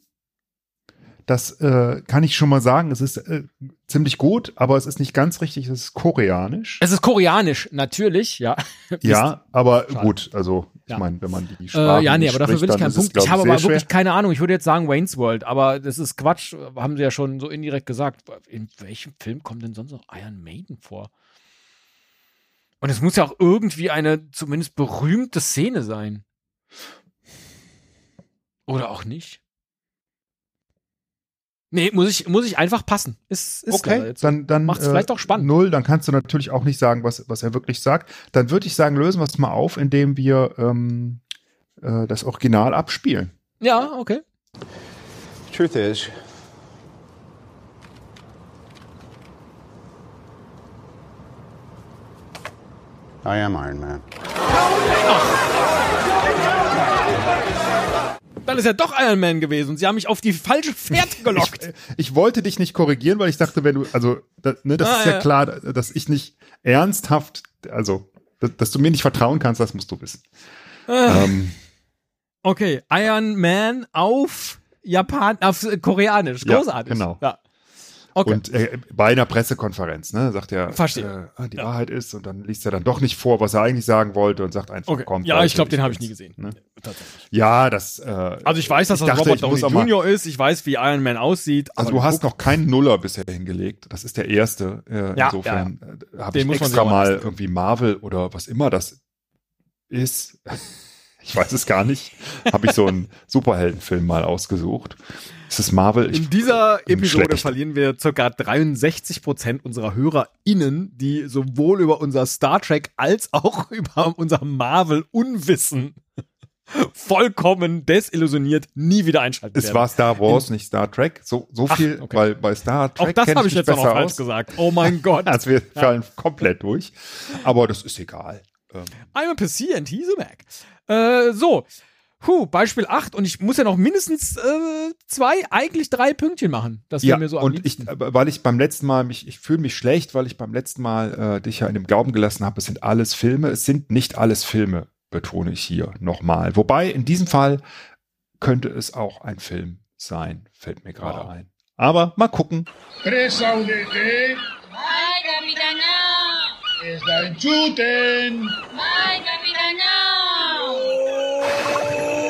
Das äh, kann ich schon mal sagen. Es ist äh, ziemlich gut, aber es ist nicht ganz richtig. Es ist koreanisch. Es ist koreanisch, natürlich, ja. ja, aber Schade. gut. Also, ich ja. meine, wenn man die Sprache. Äh, ja, nee, aber dafür will ich keinen Punkt. Es, ich, habe aber schwer. wirklich keine Ahnung. Ich würde jetzt sagen Wayne's World, aber das ist Quatsch. Haben sie ja schon so indirekt gesagt. In welchem Film kommt denn sonst noch Iron Maiden vor? Und es muss ja auch irgendwie eine zumindest berühmte Szene sein. Oder auch nicht. Nee, muss ich, muss ich einfach passen. Ist, ist Okay, dann, dann äh, Macht's vielleicht auch spannend. Null, dann kannst du natürlich auch nicht sagen, was, was er wirklich sagt. Dann würde ich sagen, lösen wir es mal auf, indem wir ähm, äh, das Original abspielen. Ja, okay. Truth is, I am Iron Man. Dann ist er doch Iron Man gewesen sie haben mich auf die falsche Fährte gelockt. Ich wollte dich nicht korrigieren, weil ich dachte, wenn du, also, da, ne, das Ah, ist ja, ja. klar, dass ich nicht ernsthaft, also, dass, dass du mir nicht vertrauen kannst, das musst du wissen. Ah. ähm, Okay, Iron Man auf Japan, auf Koreanisch. Ja, Großartig. genau. Ja. Okay. Und äh, bei einer Pressekonferenz, ne, sagt er, Verstehe. Äh, ah, die Ja. Wahrheit ist, und dann liest er dann doch nicht vor, was er eigentlich sagen wollte und sagt einfach, okay. komm. ja, ich glaube, den habe ich nie gesehen. Ne? Tatsächlich. Ja, das. Äh, Also ich weiß, dass ich das dachte, Robert Downey Jr. ist. Ich weiß, wie Iron Man aussieht. Also du hast guck- noch keinen Nuller bisher hingelegt. Das ist der erste. Äh, Ja, insofern äh, habe ich muss man sich extra mal irgendwie Marvel oder was immer das ist. Ich weiß es gar nicht. Habe ich so einen Superheldenfilm mal ausgesucht. Ist es Marvel? Ich, In dieser Episode schlecht. verlieren wir ca. 63 Prozent unserer HörerInnen, die sowohl über unser Star Trek als auch über unser Marvel-Unwissen vollkommen desillusioniert nie wieder einschalten es werden. war Star Wars, nicht Star Trek. So, so Ach, viel, okay. weil bei Star Trek auch das habe ich jetzt auch noch falsch aus. gesagt. Oh mein Gott. Also wir fallen komplett durch. Aber das ist egal. I'm a PC and he's a Mac. Äh, so. Puh, Beispiel 8 und ich muss ja noch mindestens äh, zwei, eigentlich drei Pünktchen machen. Das wäre Ja, mir so und ich, aber weil ich beim letzten Mal mich, ich fühle mich schlecht, weil ich beim letzten Mal äh, dich ja in dem Glauben gelassen habe, es sind alles Filme. Es sind nicht alles Filme, betone ich hier nochmal. Wobei in diesem Fall könnte es auch ein Film sein, fällt mir gerade Wow. ein. Aber mal gucken. Tres Audete. ¡Ay, capitana! Está en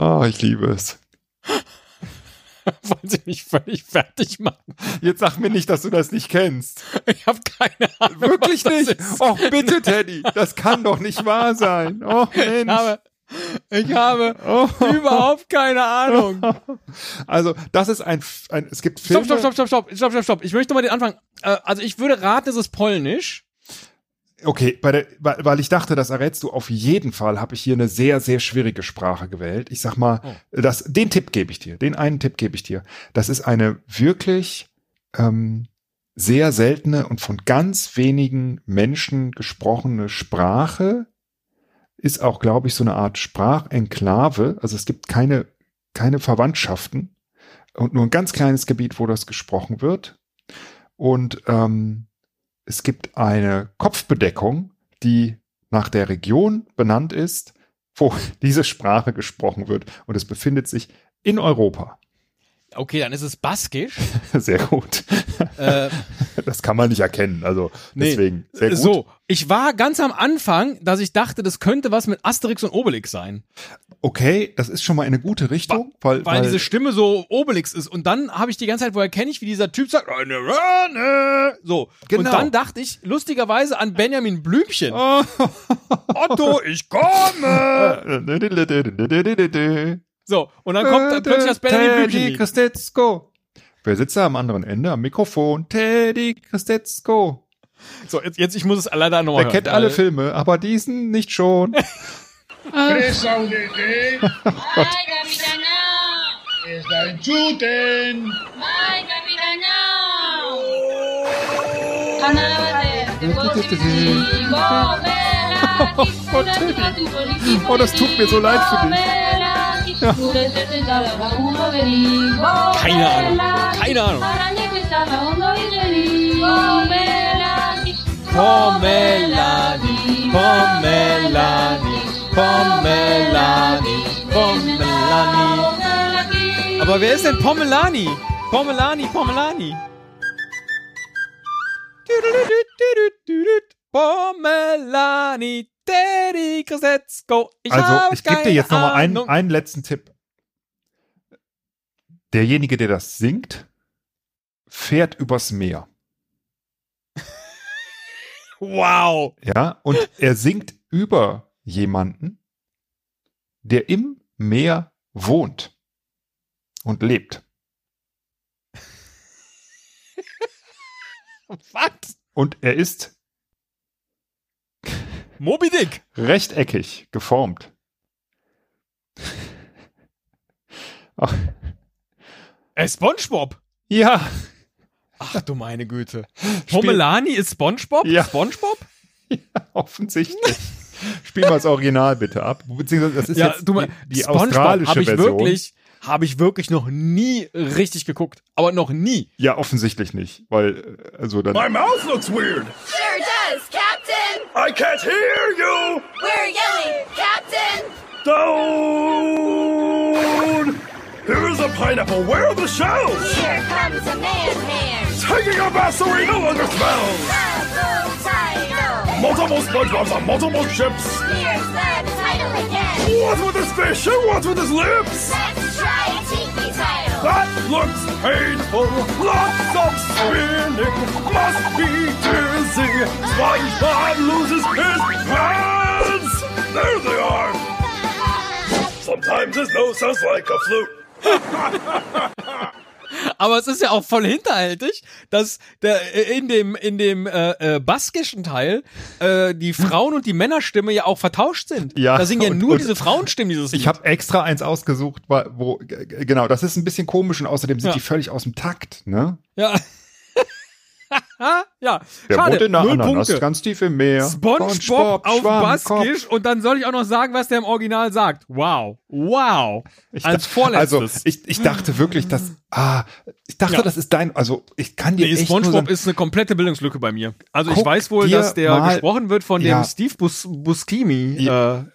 Ah, ich liebe es. Wollen Sie mich völlig fertig machen? Jetzt sag mir nicht, dass du das nicht kennst. Ich habe keine Ahnung. Wirklich nicht. Och, bitte, Teddy. Das kann doch nicht wahr sein. Oh, Ich Mensch. habe, ich habe Oh. überhaupt keine Ahnung. Also, das ist ein, ein es gibt Stopp, Filme. stopp, stopp, stopp, stopp, stopp, stopp, stopp. Ich möchte mal den Anfang. Äh, also ich würde raten, es ist Polnisch. Okay, bei der, weil, weil ich dachte, das errätst du auf jeden Fall, habe ich hier eine sehr, sehr schwierige Sprache gewählt. Ich sag mal, Oh. das, den Tipp gebe ich dir, den einen Tipp gebe ich dir. Das ist eine wirklich ähm, sehr seltene und von ganz wenigen Menschen gesprochene Sprache. Ist auch, glaube ich, so eine Art Sprachenklave. Also es gibt keine, keine Verwandtschaften und nur ein ganz kleines Gebiet, wo das gesprochen wird. Und ähm, es gibt eine Kopfbedeckung, die nach der Region benannt ist, wo diese Sprache gesprochen wird. Und es befindet sich in Europa. Okay, dann ist es Baskisch. Sehr gut. äh, Das kann man nicht erkennen. Also Nee. deswegen sehr gut. So, ich war ganz am Anfang, dass ich dachte, das könnte was mit Asterix und Obelix sein. Okay, das ist schon mal in eine gute Richtung, weil, Weil, diese Stimme so Obelix ist. Und dann habe ich die ganze Zeit, woher kenne ich, wie dieser Typ sagt. So. Genau. Und dann dachte ich lustigerweise an Benjamin Blümchen. Otto, ich komme. So, und dann kommt dann plötzlich das Benjamin Blümchen. Lied. Wer sitzt da am anderen Ende am Mikrofon? Teddy Christetzko. So, jetzt, jetzt ich muss es leider nochmal Wer kennt alle Filme, aber diesen nicht schon. Capitana. Está en Chuten. Ay, Oh, das tut mir so leid für dich. Keine Ahnung. Keine Ahnung. Pomelani, Pomelani, Pomelani, Pomelani. Aber wer ist denn Pomelani? Pomelani, Pomelani. Pomelani, Teddy Krasetzko. Ich Also, ich gebe dir jetzt noch mal einen, einen letzten Tipp. Derjenige, der das singt, fährt übers Meer. Wow. Ja, und er singt über jemanden, der im Meer wohnt und lebt. Was? Und er ist Moby Dick. rechteckig geformt. Ach, Äh, Spongebob. ja, Ach du meine Güte. Pomelani ist Spongebob? Ja. Spongebob? offensichtlich. Spiel mal das Original bitte ab. Beziehungsweise das ist Ja, jetzt du die, die SpongeBob australische hab ich Version. wirklich, habe ich wirklich noch nie richtig geguckt. Aber noch nie. Ja, offensichtlich nicht, weil äh, also dann My mouth looks weird. Sure does. I can't hear you. We're yelling, Captain. Dude! Here is a pineapple. Where are the shells? Here comes a man-man! Taking a bath so we no longer smells. Multiple SpongeBob's on multiple ships. Here's the title again. What's with his fish and what's with his lips? Let's try a tiki title. That looks painful. Lots of spinning. Must be dizzy. SpongeBob loses his pants. There they are. Sometimes his nose sounds like a flute. Aber es ist ja auch voll hinterhältig, dass der äh, in dem in dem äh, äh, baskischen Teil äh, die Frauen und die Männerstimme ja auch vertauscht sind. Ja, da sind ja und- nur und diese Frauenstimmen dieses Ich habe extra eins ausgesucht, wo genau, das ist ein bisschen komisch und außerdem sind Ja. die völlig aus dem Takt, ne? ja. ja, Der schade. Null Ananas Punkte. ganz tief im Meer. SpongeBob auf Schwamm, Baskisch und dann soll ich auch noch sagen, was der im Original sagt. Wow. Wow. Ich Als vorletztes. Also ich, ich dachte wirklich, dass ah, ich dachte, Ja. das ist dein, also ich kann dir Nee, echt nur SpongeBob sagen, ist eine komplette Bildungslücke bei mir. Also ich weiß wohl, dass der mal- gesprochen wird von dem Ja. Steve Bus Buscemi, Ja.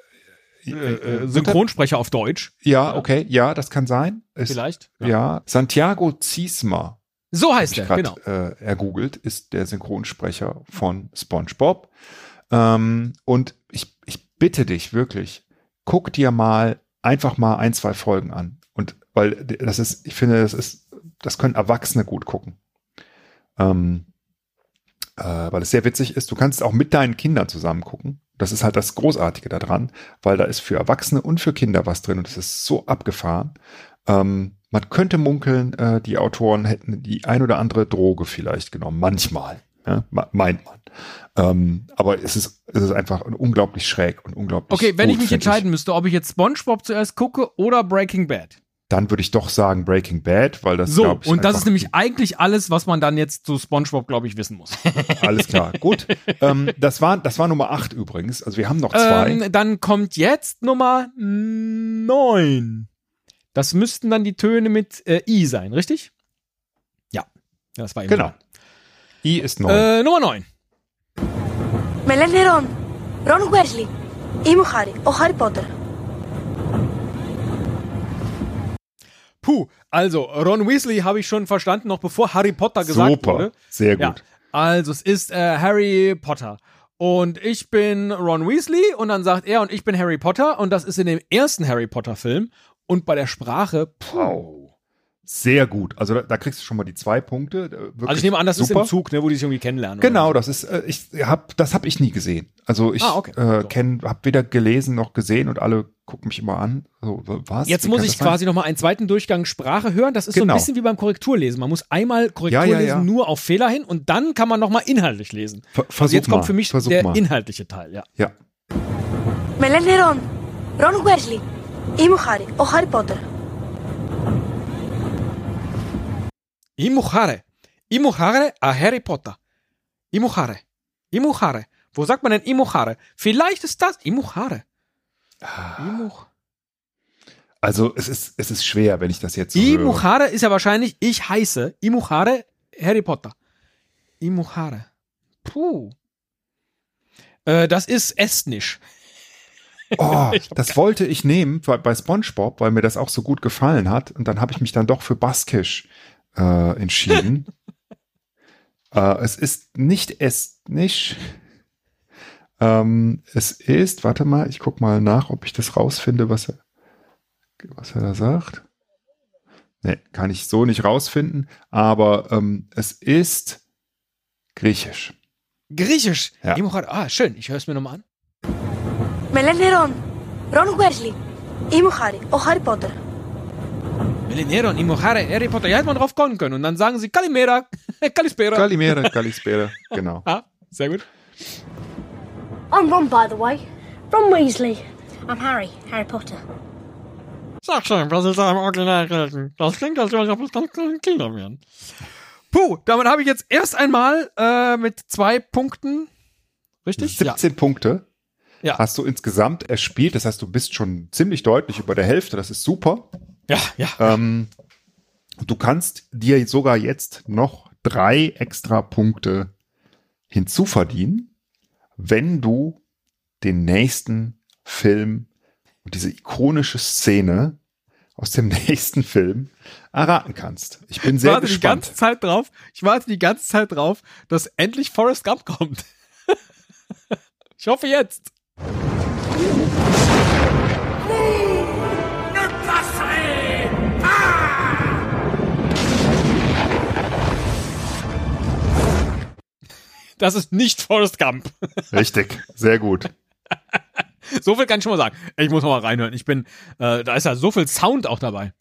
äh, äh, Synchronsprecher auf Deutsch. ja, okay, ja, das kann sein. Ist, Vielleicht. Ja. Santiago Ziesma, So heißt er, grad, genau. äh, ergoogelt, ist der Synchronsprecher von SpongeBob. Ähm, und ich, ich bitte dich wirklich, guck dir mal einfach mal ein, zwei Folgen an. Und weil das ist, ich finde, das ist, das können Erwachsene gut gucken. Ähm, äh, weil es sehr witzig ist. Du kannst auch mit deinen Kindern zusammen gucken. Das ist halt das Großartige daran, weil da ist für Erwachsene und für Kinder was drin und es ist so abgefahren. Ähm, man könnte munkeln, äh, die Autoren hätten die ein oder andere Droge vielleicht genommen, manchmal, ja, meint man. Ähm, aber es ist, es ist einfach unglaublich schräg und unglaublich. Okay, wenn ich gut, mich find entscheiden müsste, ob ich jetzt SpongeBob zuerst gucke oder Breaking Bad. dann würde ich doch sagen Breaking Bad, weil das So, ich, und das ist nämlich eigentlich alles, was man dann jetzt zu SpongeBob, glaube ich, wissen muss. alles klar. Gut, ähm, das war das war Nummer 8 übrigens. Also wir haben noch zwei. ähm, dann kommt jetzt Nummer 9. Das müssten dann die Töne mit äh, I sein, richtig? Ja. Ja, das war eben genau. I ist neu. Äh, Nummer 9. Με λένε Ρον. Ρον Weasley. Είμαι ο Χάρη, ο Χάρι Πότερ. Puh, also Ron Weasley habe ich schon verstanden, noch bevor Harry Potter gesagt Super, wurde. sehr Ja. gut. Also, es ist äh, Harry Potter. Und ich bin Ron Weasley und dann sagt er und ich bin Harry Potter und das ist in dem ersten Harry Potter Film und bei der Sprache, puh. Sehr gut. Also da, da, kriegst du schon mal die zwei Punkte. Äh, wirklich also ich nehme an, das super. ist im Zug, ne, wo die sich irgendwie kennenlernen. Genau, so. das ist, äh, ich hab, das habe ich nie gesehen. Also ich ah, okay. äh, kenn, habe weder gelesen noch gesehen und alle gucken mich immer an. So, was? Jetzt Wie muss ich quasi nochmal einen zweiten Durchgang Sprache hören. Das ist genau. so ein genau. bisschen wie beim Korrekturlesen. Man muss einmal Korrekturlesen ja, ja, ja. nur auf Fehler hin und dann kann man nochmal inhaltlich lesen. Ver versuch also jetzt mal. kommt für mich Versuch der mal. inhaltliche Teil, ja. Ja. Melanie Ron. Ron Wesley. Είμαι ο Χάρη, ο Χάρι Πότερ. Imuchare. Imuchare a Harry Potter. Imuchare. Imuchare. Wo sagt man denn Imuchare? Vielleicht ist das Imuchare. Imuch Also es ist, es ist schwer, wenn ich das jetzt so höre. Imuchare ist ja wahrscheinlich ich heiße. Imuchare Harry Potter. Imuchare. Puh. Äh, das ist Estnisch. Oh, das wollte ich nehmen bei, bei SpongeBob, weil mir das auch so gut gefallen hat. Und dann habe ich mich dann doch für Baskisch äh, entschieden. äh, es ist nicht estnisch. Ähm, es ist, warte mal, ich guck mal nach, ob ich das rausfinde, was er, was er da sagt. Nee, kann ich so nicht rausfinden, aber ähm, es ist griechisch. Griechisch. Ja. Ah, schön. Ich höre es mir nochmal an. Με λένε Ρον. Ρον Weasley. Είμαι ο Χάρη, ο Χάρι Πότερ. Melinero und Imuchare Harry Potter. Ja, hätte man drauf kommen können. Und dann sagen sie Kalimera. Kalispera. Kalimera, Kalispera, genau. ah, sehr gut. I'm Ron, by the way. Ron Weasley. I'm Harry, Harry Potter. Sag schon, was ist da im Original gelten? Das klingt, als ob es ganz kleine Kinder wären. Puh, damit habe ich jetzt erst einmal äh, mit zwei Punkten. Richtig? 17 Punkte Ja. hast du insgesamt erspielt. Das heißt, du bist schon ziemlich deutlich über der Hälfte. Das ist super. Ja, ja. Ähm, du kannst dir sogar jetzt noch drei extra Punkte hinzuverdienen, wenn du den nächsten Film und diese ikonische Szene aus dem nächsten Film erraten kannst. Ich bin Ich sehr warte die gespannt. ganze Zeit drauf. Ich warte die ganze Zeit drauf, dass endlich Forrest Gump kommt. ich hoffe jetzt. Das ist nicht Forrest Gump. Richtig, sehr gut. So viel kann ich schon mal sagen. Ich muss noch mal reinhören. Ich bin, äh, da ist ja so viel Sound auch dabei.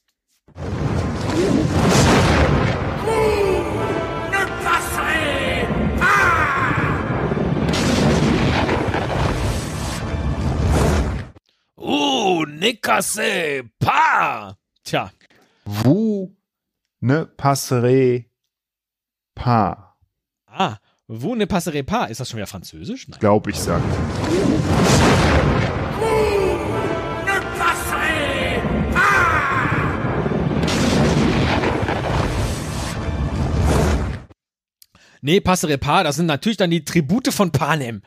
Nikasse, pa! Tja, Vous ne passerez pas, ah, vous ne passerez pas. Ist das schon wieder Französisch? Nein. glaube ich, sagt. Nee, passerez pas, das sind natürlich dann die Tribute von Panem.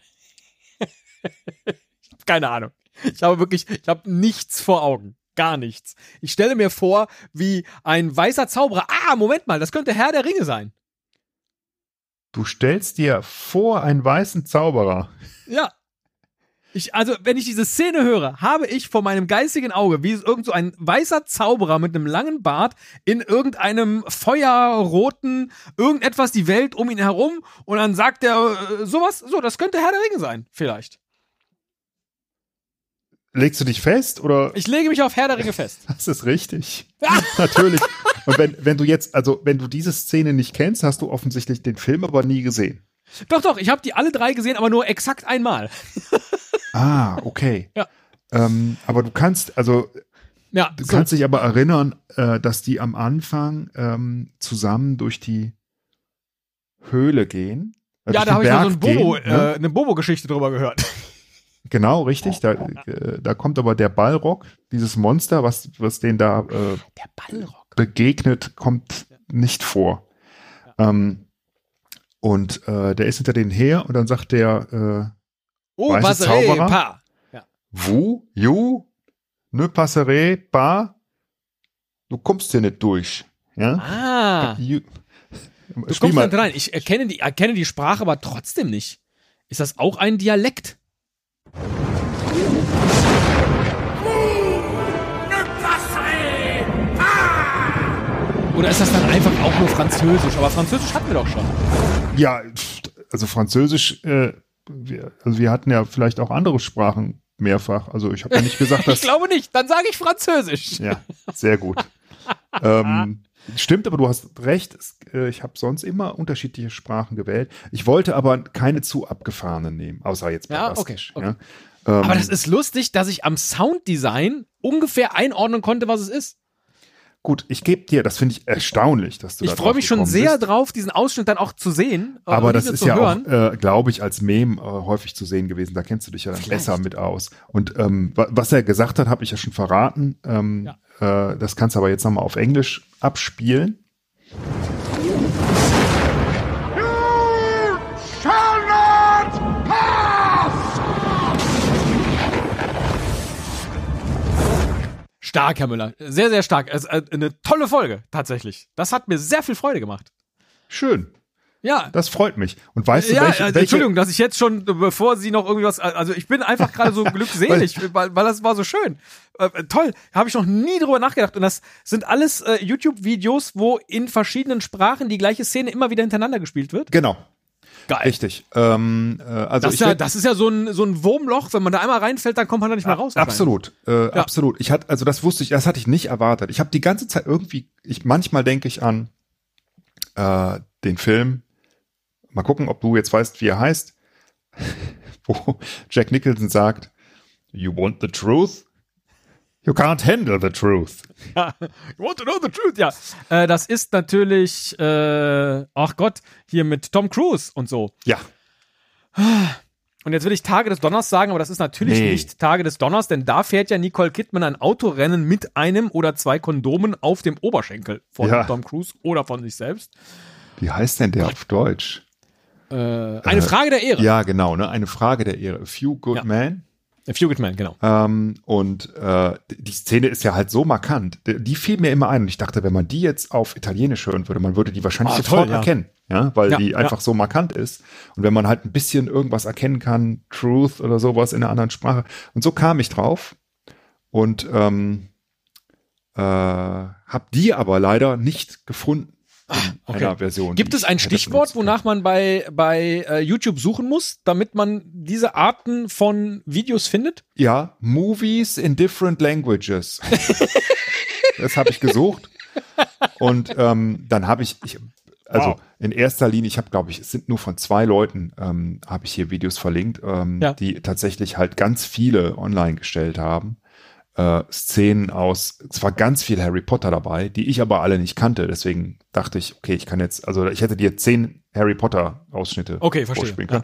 keine Ahnung. Ich habe wirklich, ich habe nichts vor Augen. Gar nichts. Ich stelle mir vor, wie ein weißer Zauberer. Ah, Moment mal, das könnte Herr der Ringe sein. Du stellst dir vor einen weißen Zauberer. Ja. Ich, also, wenn ich diese Szene höre, habe ich vor meinem geistigen Auge, wie irgend so ein weißer Zauberer mit einem langen Bart in irgendeinem feuerroten, irgendetwas die Welt um ihn herum und dann sagt er äh, sowas, so, das könnte Herr der Ringe sein, vielleicht. Legst du dich fest oder? Ich lege mich auf Herr der Ringe fest. Das ist richtig. Natürlich. Und wenn, wenn du jetzt, also wenn du diese Szene nicht kennst, hast du offensichtlich den Film aber nie gesehen. Doch, doch, ich habe die alle drei gesehen, aber nur exakt einmal. Ah, okay. Ja. Ähm, aber du kannst, also Ja, du so. kannst dich aber erinnern, äh, dass die am Anfang ähm, zusammen durch die Höhle gehen. äh, ja, da habe ich mal so ein Bobo, gehen, ne? äh, eine Bobo-Geschichte drüber gehört. Genau, richtig. Da, äh, da kommt aber der Ballrock, dieses Monster, was, was den da äh, begegnet, kommt nicht vor. Ähm, und äh, der ist hinter denen her und dann sagt der äh, Oh, Weiße Zauberer? pas. Vous, you, ne passerez pas, du kommst hier nicht durch. Ja? Ah. You, Du Spiel kommst mal. nicht rein. Ich erkenne die, erkenne die Sprache, aber trotzdem nicht. Ist das auch ein Dialekt? Oder ist das dann einfach auch nur Französisch? Aber Französisch hatten wir doch schon. Ja, also Französisch, äh, wir, also wir hatten ja vielleicht auch andere Sprachen mehrfach. Also ich habe ja nicht gesagt, Ich dass. glaube nicht. Dann sage ich Französisch. ja, sehr gut. ähm, stimmt, aber du hast recht. Äh, ich habe sonst immer unterschiedliche Sprachen gewählt. Ich wollte aber keine zu abgefahrenen nehmen, außer jetzt Ja, Badastisch, okay, Ja? Ähm, Aber das ist lustig, dass ich am Sounddesign ungefähr einordnen konnte, was es ist. Gut, ich gebe dir, das finde ich erstaunlich, dass du Ich da freue mich schon sehr bist. drauf, diesen Ausschnitt dann auch zu sehen. äh, Aber das ist ja hören. auch, äh, glaube ich, als Meme äh, häufig zu sehen gewesen. Da kennst du dich ja dann Vielleicht. besser mit aus. Und ähm, wa- was er gesagt hat, habe ich ja schon verraten. Ähm, äh, das kannst du aber jetzt nochmal auf Englisch abspielen. Stark, Herr Müller. Sehr, sehr stark. Äh, eine tolle Folge, tatsächlich. Das hat mir sehr viel Freude gemacht. Schön. Ja. Das freut mich. Und weißt du, ja, welche, äh, welche Entschuldigung, dass ich jetzt schon, äh, bevor Sie noch irgendwas, also ich bin einfach gerade so glückselig, weil, weil das war so schön. Äh, toll, habe ich noch nie drüber nachgedacht. Und das sind alles äh, YouTube-Videos, wo in verschiedenen Sprachen die gleiche Szene immer wieder hintereinander gespielt wird. Genau. Geil. Richtig. Ähm, äh, also Das ist, ja, das ist ja so ein, so ein Wurmloch, wenn man da einmal reinfällt, dann kommt man da nicht mehr raus. Absolut, äh, absolut. Ich hatte, also das wusste ich, das hatte ich nicht erwartet. Ich habe die ganze Zeit irgendwie, ich manchmal denke ich an äh, den Film. Mal gucken, ob du jetzt weißt, wie er heißt, wo Jack Nicholson sagt, "You want the truth? You can't handle the truth." Ja. You want to know the truth? Ja. Äh, das ist natürlich, äh, ach Gott, hier mit Tom Cruise und so. Ja. Und jetzt will ich Tage des Donners sagen, aber das ist natürlich Nee. nicht Tage des Donners, denn da fährt ja Nicole Kidman ein Autorennen mit einem oder zwei Kondomen auf dem Oberschenkel von Ja. Tom Cruise oder von sich selbst. Wie heißt denn der auf Deutsch? Äh, eine Frage der Ehre. Ja, genau, ne? Eine Frage der Ehre. A few good Ja. men. A Few Good Men, genau. Ähm, und äh, die Szene ist ja halt so markant. Die, die fiel mir immer ein und ich dachte, wenn man die jetzt auf Italienisch hören würde, man würde die wahrscheinlich Ah, sofort toll, ja. erkennen, ja, weil Ja, die ja. einfach so markant ist. Und wenn man halt ein bisschen irgendwas erkennen kann, Truth oder sowas in einer anderen Sprache. Und so kam ich drauf und ähm, äh, habe die aber leider nicht gefunden in okay. Version. Gibt es ein Stichwort, wonach man bei, bei äh, YouTube suchen muss, damit man diese Arten von Videos findet? Ja, Movies in different languages. das habe ich gesucht. Und ähm, dann habe ich, ich, also Wow. in erster Linie, ich habe, glaube ich, es sind nur von zwei Leuten, ähm, habe ich hier Videos verlinkt, ähm, Ja. die tatsächlich halt ganz viele online gestellt haben. Äh, Szenen aus, es war ganz viel Harry Potter dabei, die ich aber alle nicht kannte. Deswegen dachte ich, okay, ich kann jetzt, also ich hätte dir zehn Harry Potter Ausschnitte Okay, vorspielen können.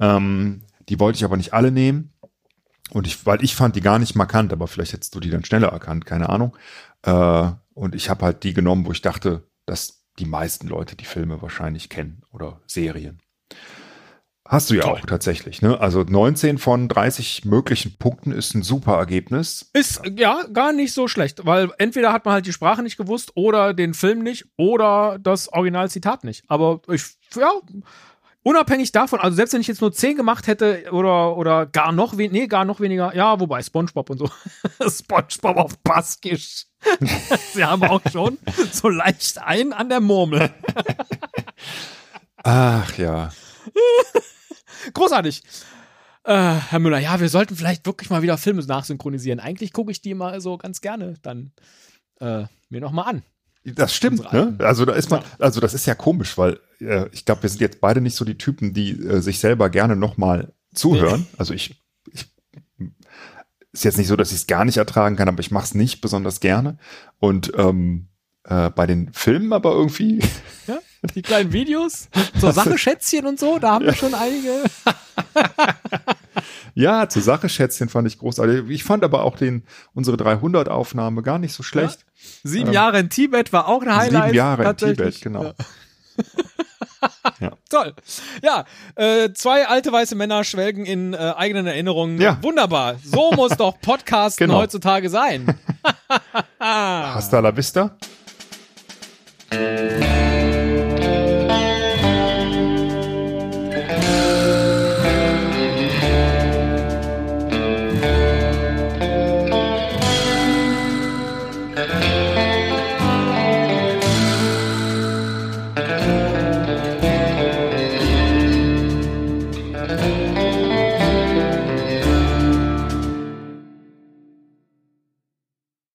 Ähm, die wollte ich aber nicht alle nehmen. Und ich, weil ich fand die gar nicht markant, aber vielleicht hättest du die dann schneller erkannt, keine Ahnung. Äh, und ich habe halt die genommen, wo ich dachte, dass die meisten Leute die Filme wahrscheinlich kennen oder Serien. Hast du ja Toll. auch tatsächlich, ne? Also 19 von 30 möglichen Punkten ist ein super Ergebnis. Ist ja gar nicht so schlecht, weil entweder hat man halt die Sprache nicht gewusst oder den Film nicht oder das Originalzitat nicht. Aber ich, ja, unabhängig davon, also selbst wenn ich jetzt nur 10 gemacht hätte oder, oder gar noch weniger, nee, gar noch weniger, ja, wobei Spongebob und so. Spongebob auf Baskisch. Sie haben auch schon so leicht einen an der Murmel. Ach ja. Großartig. Äh, Herr Müller, ja, wir sollten vielleicht wirklich mal wieder Filme nachsynchronisieren. Eigentlich gucke ich die mal so ganz gerne dann äh, mir noch mal an. Das stimmt, ne? Also da ist man, also das ist ja komisch, weil äh, ich glaube, wir sind jetzt beide nicht so die Typen, die äh, sich selber gerne nochmal zuhören. Also ich, ich ist jetzt nicht so, dass ich es gar nicht ertragen kann, aber ich mache es nicht besonders gerne. Und ähm, äh, bei den Filmen aber irgendwie. Ja, die kleinen Videos, so Sache-Schätzchen und so, da haben wir schon einige. Ja, zur Sache Schätzchen fand ich großartig. Ich fand aber auch den unsere 300 Aufnahme gar nicht so schlecht. Sieben Ähm, Jahre in Tibet war auch ein Highlight. Sieben Jahre in. Tibet, genau. Ja. Toll. Ja, äh, zwei alte weiße Männer schwelgen in äh, eigenen Erinnerungen. Ja. Wunderbar. So muss doch Podcasten Genau. heutzutage sein. Hasta la vista.